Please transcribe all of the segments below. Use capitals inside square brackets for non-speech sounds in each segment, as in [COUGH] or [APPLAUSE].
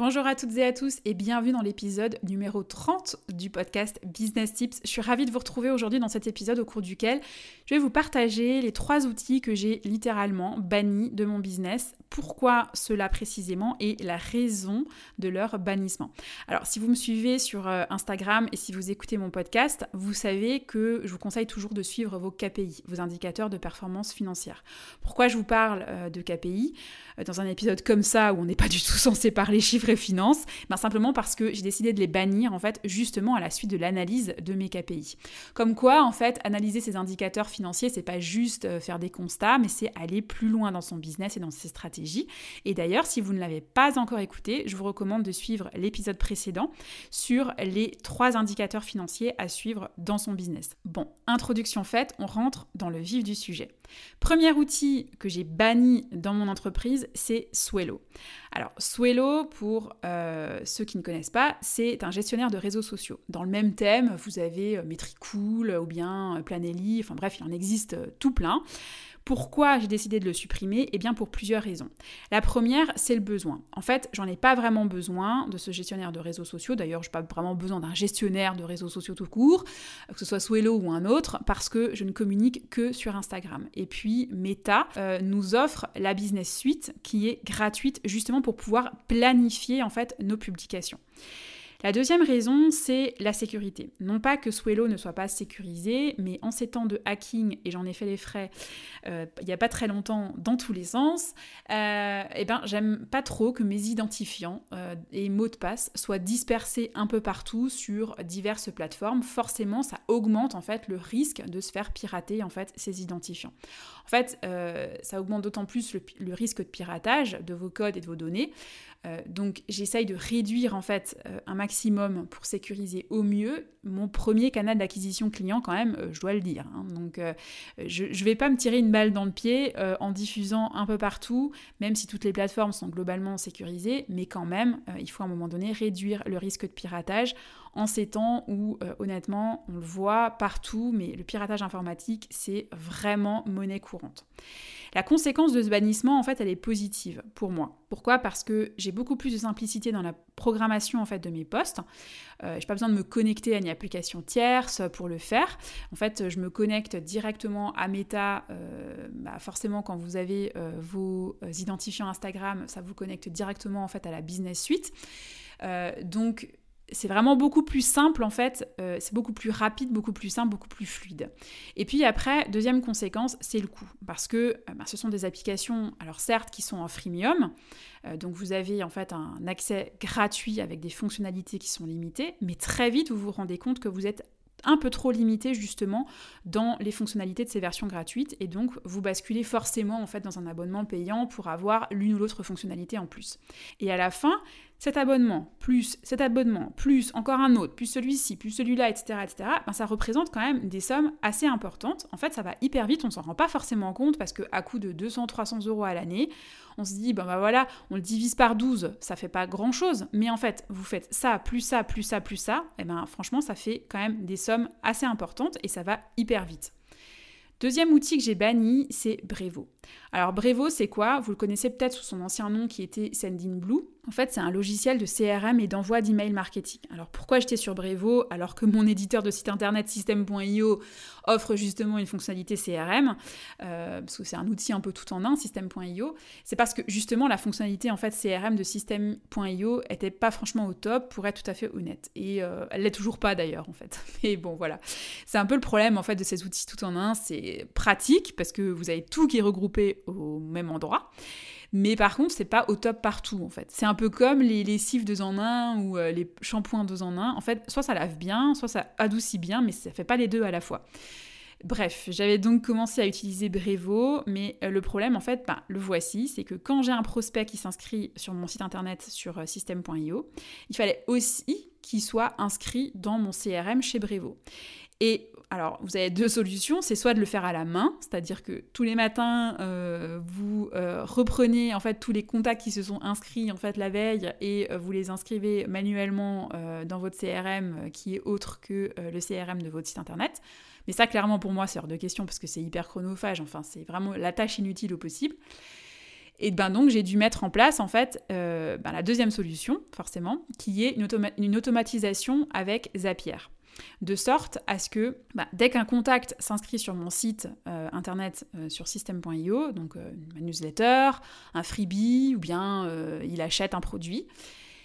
Bonjour à toutes et à tous et bienvenue dans l'épisode numéro 30 du podcast Business Tips. Je suis ravie de vous retrouver aujourd'hui dans cet épisode au cours duquel je vais vous partager les trois outils que j'ai littéralement bannis de mon business. Pourquoi cela précisément et la raison de leur bannissement. Alors si vous me suivez sur euh, Instagram et si vous écoutez mon podcast, vous savez que je vous conseille toujours de suivre vos KPI, vos indicateurs de performance financière. Pourquoi je vous parle euh, de KPI euh, dans un épisode comme ça où on n'est pas du tout censé parler chiffres finance ben Simplement parce que j'ai décidé de les bannir en fait justement à la suite de l'analyse de mes KPI. Comme quoi en fait analyser ces indicateurs financiers c'est pas juste euh, faire des constats mais c'est aller plus loin dans son business et dans ses stratégies. Et d'ailleurs si vous ne l'avez pas encore écouté, je vous recommande de suivre l'épisode précédent sur les trois indicateurs financiers à suivre dans son business. Bon, introduction faite, on rentre dans le vif du sujet. Premier outil que j'ai banni dans mon entreprise, c'est Swello. Alors, Swello, pour euh, ceux qui ne connaissent pas, c'est un gestionnaire de réseaux sociaux. Dans le même thème, vous avez euh, Metricool ou bien euh, Planelli, enfin bref, il en existe tout plein. Pourquoi j'ai décidé de le supprimer Eh bien pour plusieurs raisons. La première, c'est le besoin. En fait, j'en ai pas vraiment besoin de ce gestionnaire de réseaux sociaux. D'ailleurs, je n'ai pas vraiment besoin d'un gestionnaire de réseaux sociaux tout court, que ce soit Swello ou un autre, parce que je ne communique que sur Instagram. Et puis Meta euh, nous offre la Business Suite qui est gratuite justement pour pouvoir planifier en fait nos publications. La deuxième raison, c'est la sécurité. Non pas que Swello ne soit pas sécurisé, mais en ces temps de hacking, et j'en ai fait les frais euh, il n'y a pas très longtemps dans tous les sens, euh, eh ben, j'aime pas trop que mes identifiants euh, et mots de passe soient dispersés un peu partout sur diverses plateformes. Forcément, ça augmente en fait le risque de se faire pirater en fait ces identifiants. En fait, ça augmente d'autant plus le risque de piratage de vos codes et de vos données donc j'essaye de réduire en fait un maximum pour sécuriser au mieux mon premier canal d'acquisition client quand même, euh, je dois le dire. Hein. Donc je ne vais pas me tirer une balle dans le pied en diffusant un peu partout, même si toutes les plateformes sont globalement sécurisées, mais quand même il faut à un moment donné réduire le risque de piratage en ces temps où honnêtement on le voit partout, mais le piratage informatique c'est vraiment monnaie courante. La conséquence de ce bannissement, en fait, elle est positive pour moi. Pourquoi? Parce que j'ai beaucoup plus de simplicité dans la programmation en fait de mes postes. Euh, je n'ai pas besoin de me connecter à une application tierce pour le faire. En fait, je me connecte directement à Meta. Euh, bah, forcément, quand vous avez euh, vos identifiants Instagram, ça vous connecte directement en fait à la business suite. donc c'est vraiment beaucoup plus simple en fait, euh, c'est beaucoup plus rapide, beaucoup plus simple, beaucoup plus fluide. Et puis après, deuxième conséquence, c'est le coût. Parce que euh, bah, ce sont des applications, alors certes, qui sont en freemium, euh, donc vous avez en fait un accès gratuit avec des fonctionnalités qui sont limitées, mais très vite vous vous rendez compte que vous êtes un peu trop limité justement dans les fonctionnalités de ces versions gratuites et donc vous basculez forcément en fait dans un abonnement payant pour avoir l'une ou l'autre fonctionnalité en plus. Et à la fin, cet abonnement, plus cet abonnement, plus encore un autre, plus celui-ci, plus celui-là, etc., etc., ben ça représente quand même des sommes assez importantes. En fait, ça va hyper vite, on s'en rend pas forcément compte parce qu'à coût de 200-300 euros à l'année, on se dit, ben, ben voilà, on le divise par 12, ça fait pas grand-chose. Mais en fait, vous faites ça, plus ça, plus ça, plus ça, et ben franchement, ça fait quand même des sommes assez importantes et ça va hyper vite. Deuxième outil que j'ai banni, c'est Brevo. Alors Brevo, c'est quoi? Vous le connaissez peut-être sous son ancien nom qui était Sendinblue. En fait, c'est un logiciel de CRM et d'envoi d'email marketing. Alors pourquoi j'étais sur Brevo alors que mon éditeur de site internet System.io offre justement une fonctionnalité CRM euh, Parce que c'est un outil un peu tout en un, System.io. C'est parce que justement la fonctionnalité en fait CRM de System.io était pas franchement au top pour être tout à fait honnête. Et euh, elle l'est toujours pas d'ailleurs en fait. [LAUGHS] Mais bon voilà, c'est un peu le problème en fait de ces outils tout en un. C'est pratique parce que vous avez tout qui est regroupé au même endroit. Mais par contre, c'est pas au top partout en fait. C'est un peu comme les lessives 2 en 1 ou euh, les shampoings 2 en 1. En fait, soit ça lave bien, soit ça adoucit bien, mais ça fait pas les deux à la fois. Bref, j'avais donc commencé à utiliser Brevo, mais euh, le problème, en fait, ben, le voici, c'est que quand j'ai un prospect qui s'inscrit sur mon site internet sur euh, system.io, il fallait aussi qu'il soit inscrit dans mon CRM chez Brevo. Alors, vous avez deux solutions. C'est soit de le faire à la main, c'est-à-dire que tous les matins, euh, vous euh, reprenez en fait tous les contacts qui se sont inscrits en fait la veille et euh, vous les inscrivez manuellement dans votre CRM qui est autre que le CRM de votre site internet. Mais ça, clairement, pour moi, c'est hors de question parce que c'est hyper chronophage. Enfin, c'est vraiment la tâche inutile au possible. Et ben donc j'ai dû mettre en place en fait ben, la deuxième solution forcément, qui est une, une automatisation avec Zapier de sorte à ce que bah, dès qu'un contact s'inscrit sur mon site euh, internet euh, sur system.io, donc euh, newsletter, un freebie ou bien il achète un produit,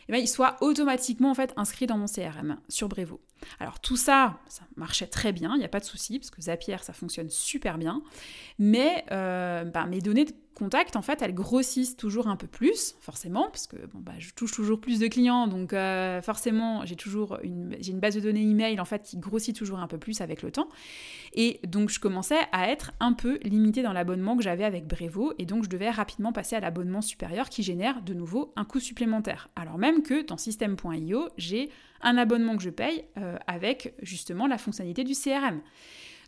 eh ben, il soit automatiquement en fait inscrit dans mon CRM sur Brevo. Alors tout ça, ça marchait très bien, il n'y a pas de souci, parce que Zapier, ça fonctionne super bien. Mais bah, mes données de contact, en fait, elles grossissent toujours un peu plus, forcément, parce que bon, bah, je touche toujours plus de clients, donc euh, forcément, j'ai toujours une, j'ai une base de données email, en fait, qui grossit toujours un peu plus avec le temps. Et donc, je commençais à être un peu limitée dans l'abonnement que j'avais avec Brevo, et donc, je devais rapidement passer à l'abonnement supérieur qui génère de nouveau un coût supplémentaire. Alors même que dans System.io, j'ai un abonnement que je paye euh, avec justement la fonctionnalité du CRM.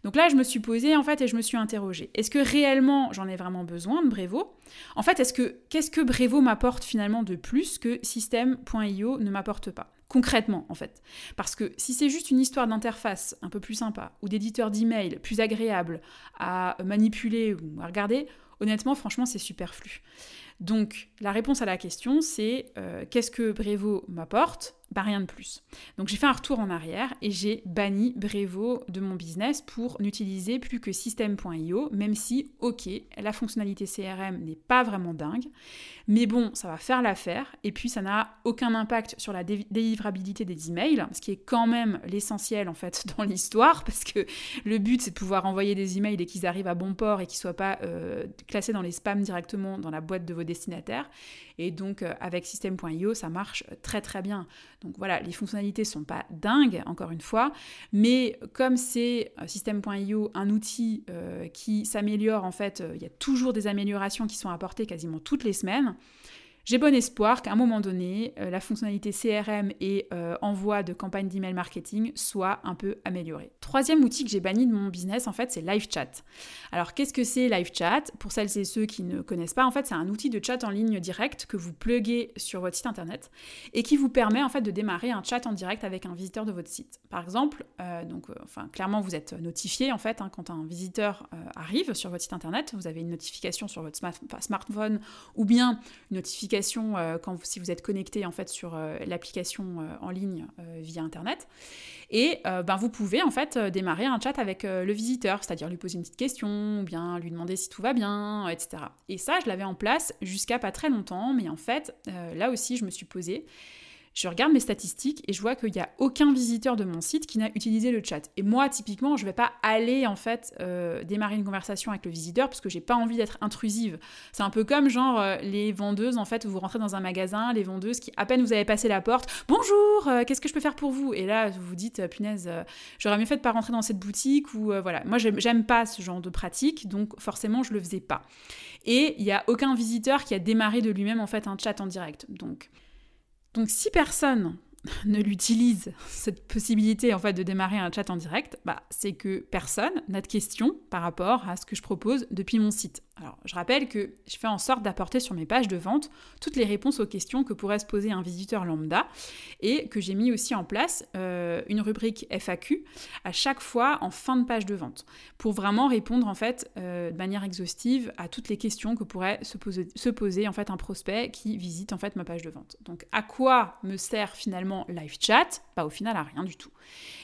Donc là, je me suis posée en fait et je me suis interrogée. Est-ce que réellement j'en ai vraiment besoin de Brevo En fait, est-ce que qu'est-ce que Brevo m'apporte finalement de plus que System.io ne m'apporte pas? Concrètement, en fait. Parce que si c'est juste une histoire d'interface un peu plus sympa ou d'éditeur d'email plus agréable à manipuler ou à regarder, honnêtement, franchement, c'est superflu. Donc, la réponse à la question, c'est euh, qu'est-ce que Brevo m'apporte? Bah, rien de plus. Donc j'ai fait un retour en arrière et j'ai banni Brevo de mon business pour n'utiliser plus que System.io, même si, ok, la fonctionnalité CRM n'est pas vraiment dingue, mais bon, ça va faire l'affaire et puis ça n'a aucun impact sur la délivrabilité des emails, ce qui est quand même l'essentiel en fait [LAUGHS] dans l'histoire, parce que le but c'est de pouvoir envoyer des emails et qu'ils arrivent à bon port et qu'ils ne soient pas euh, classés dans les spams directement dans la boîte de vos destinataires. Et donc euh, avec System.io, ça marche très très bien. Donc voilà, les fonctionnalités sont pas dingues, encore une fois, mais comme c'est euh, System.io un outil euh, qui s'améliore, en fait, il y a toujours des améliorations qui sont apportées quasiment toutes les semaines. J'ai bon espoir qu'à un moment donné, euh, la fonctionnalité CRM et euh, envoi de campagne d'email marketing soit un peu améliorée. Troisième outil que j'ai banni de mon business, en fait, c'est LiveChat. Alors, qu'est-ce que c'est LiveChat Pour celles et ceux qui ne connaissent pas, en fait, c'est un outil de chat en ligne direct que vous pluguez sur votre site internet et qui vous permet, en fait, de démarrer un chat en direct avec un visiteur de votre site. Par exemple, euh, donc, enfin, clairement, vous êtes notifié, en fait, hein, quand un visiteur arrive sur votre site internet, vous avez une notification sur votre smartphone ou bien une notification euh, si vous êtes connecté en fait sur euh, l'application euh, en ligne via internet. Et ben, vous pouvez en fait démarrer un chat avec le visiteur c'est-à-dire lui poser une petite question ou bien lui demander si tout va bien etc et ça je l'avais en place jusqu'à pas très longtemps mais en fait là aussi je me suis posée je regarde mes statistiques et je vois qu'il n'y a aucun visiteur de mon site qui n'a utilisé le chat. Et moi, typiquement, je ne vais pas aller en fait euh, démarrer une conversation avec le visiteur parce que j'ai pas envie d'être intrusive. C'est un peu comme genre euh, les vendeuses en fait où vous rentrez dans un magasin, les vendeuses qui à peine vous avez passé la porte, bonjour, euh, qu'est-ce que je peux faire pour vous? Et là, vous vous dites, punaise, j'aurais mieux fait de pas rentrer dans cette boutique ou voilà. Moi, j'aime pas ce genre de pratique, donc forcément, je le faisais pas. Et il n'y a aucun visiteur qui a démarré de lui-même en fait un chat en direct. Donc donc si personne [LAUGHS] ne l'utilise, cette possibilité en fait de démarrer un chat en direct, bah, c'est que personne n'a de questions par rapport à ce que je propose depuis mon site. Alors, je rappelle que je fais en sorte d'apporter sur mes pages de vente toutes les réponses aux questions que pourrait se poser un visiteur lambda et que j'ai mis aussi en place euh, une rubrique FAQ à chaque fois en fin de page de vente pour vraiment répondre en fait euh, de manière exhaustive à toutes les questions que pourrait se poser, se poser en fait un prospect qui visite en fait ma page de vente. Donc, à quoi me sert finalement Live Chat? Pas au final à rien du tout.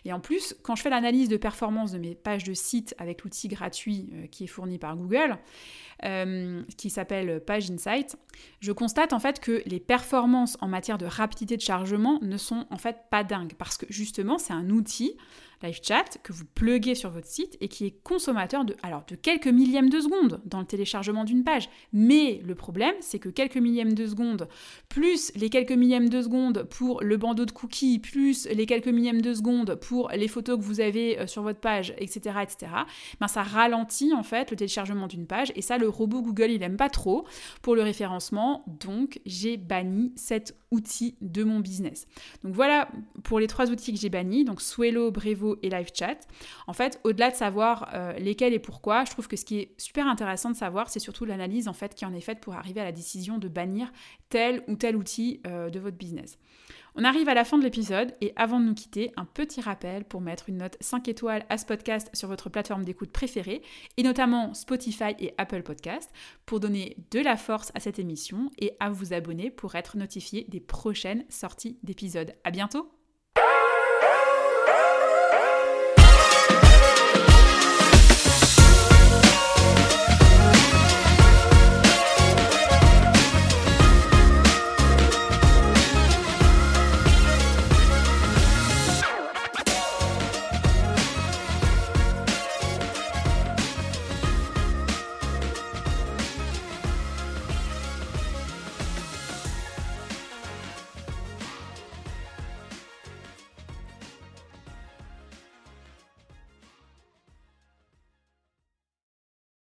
Et en plus, quand je fais l'analyse de performance de mes pages de site avec l'outil gratuit euh, qui est fourni par Google, euh, qui s'appelle Page Insight, je constate en fait que les performances en matière de rapidité de chargement ne sont en fait pas dingues. Parce que justement c'est un outil Live Chat que vous pluguez sur votre site et qui est consommateur de, alors, de quelques millièmes de secondes dans le téléchargement d'une page. Mais le problème, c'est que quelques millièmes de secondes, plus les quelques millièmes de secondes pour le bandeau de cookies, plus les quelques millièmes de secondes pour les photos que vous avez euh, sur votre page, etc., etc., ben ça ralentit en fait le téléchargement d'une page et ça, le robot Google, il aime pas trop pour le référencement. Donc, j'ai banni cet outil de mon business. Donc voilà pour les trois outils que j'ai bannis, donc Swello, Brevo et LiveChat. En fait, au-delà de savoir euh, lesquels et pourquoi, je trouve que ce qui est super intéressant de savoir, c'est surtout l'analyse en fait qui en est faite pour arriver à la décision de bannir tel ou tel outil euh, de votre business. On arrive à la fin de l'épisode et avant de nous quitter, un petit rappel pour mettre une note 5 étoiles à ce podcast sur votre plateforme d'écoute préférée et notamment Spotify et Apple Podcast pour donner de la force à cette émission et à vous abonner pour être notifié des prochaines sorties d'épisodes. À bientôt!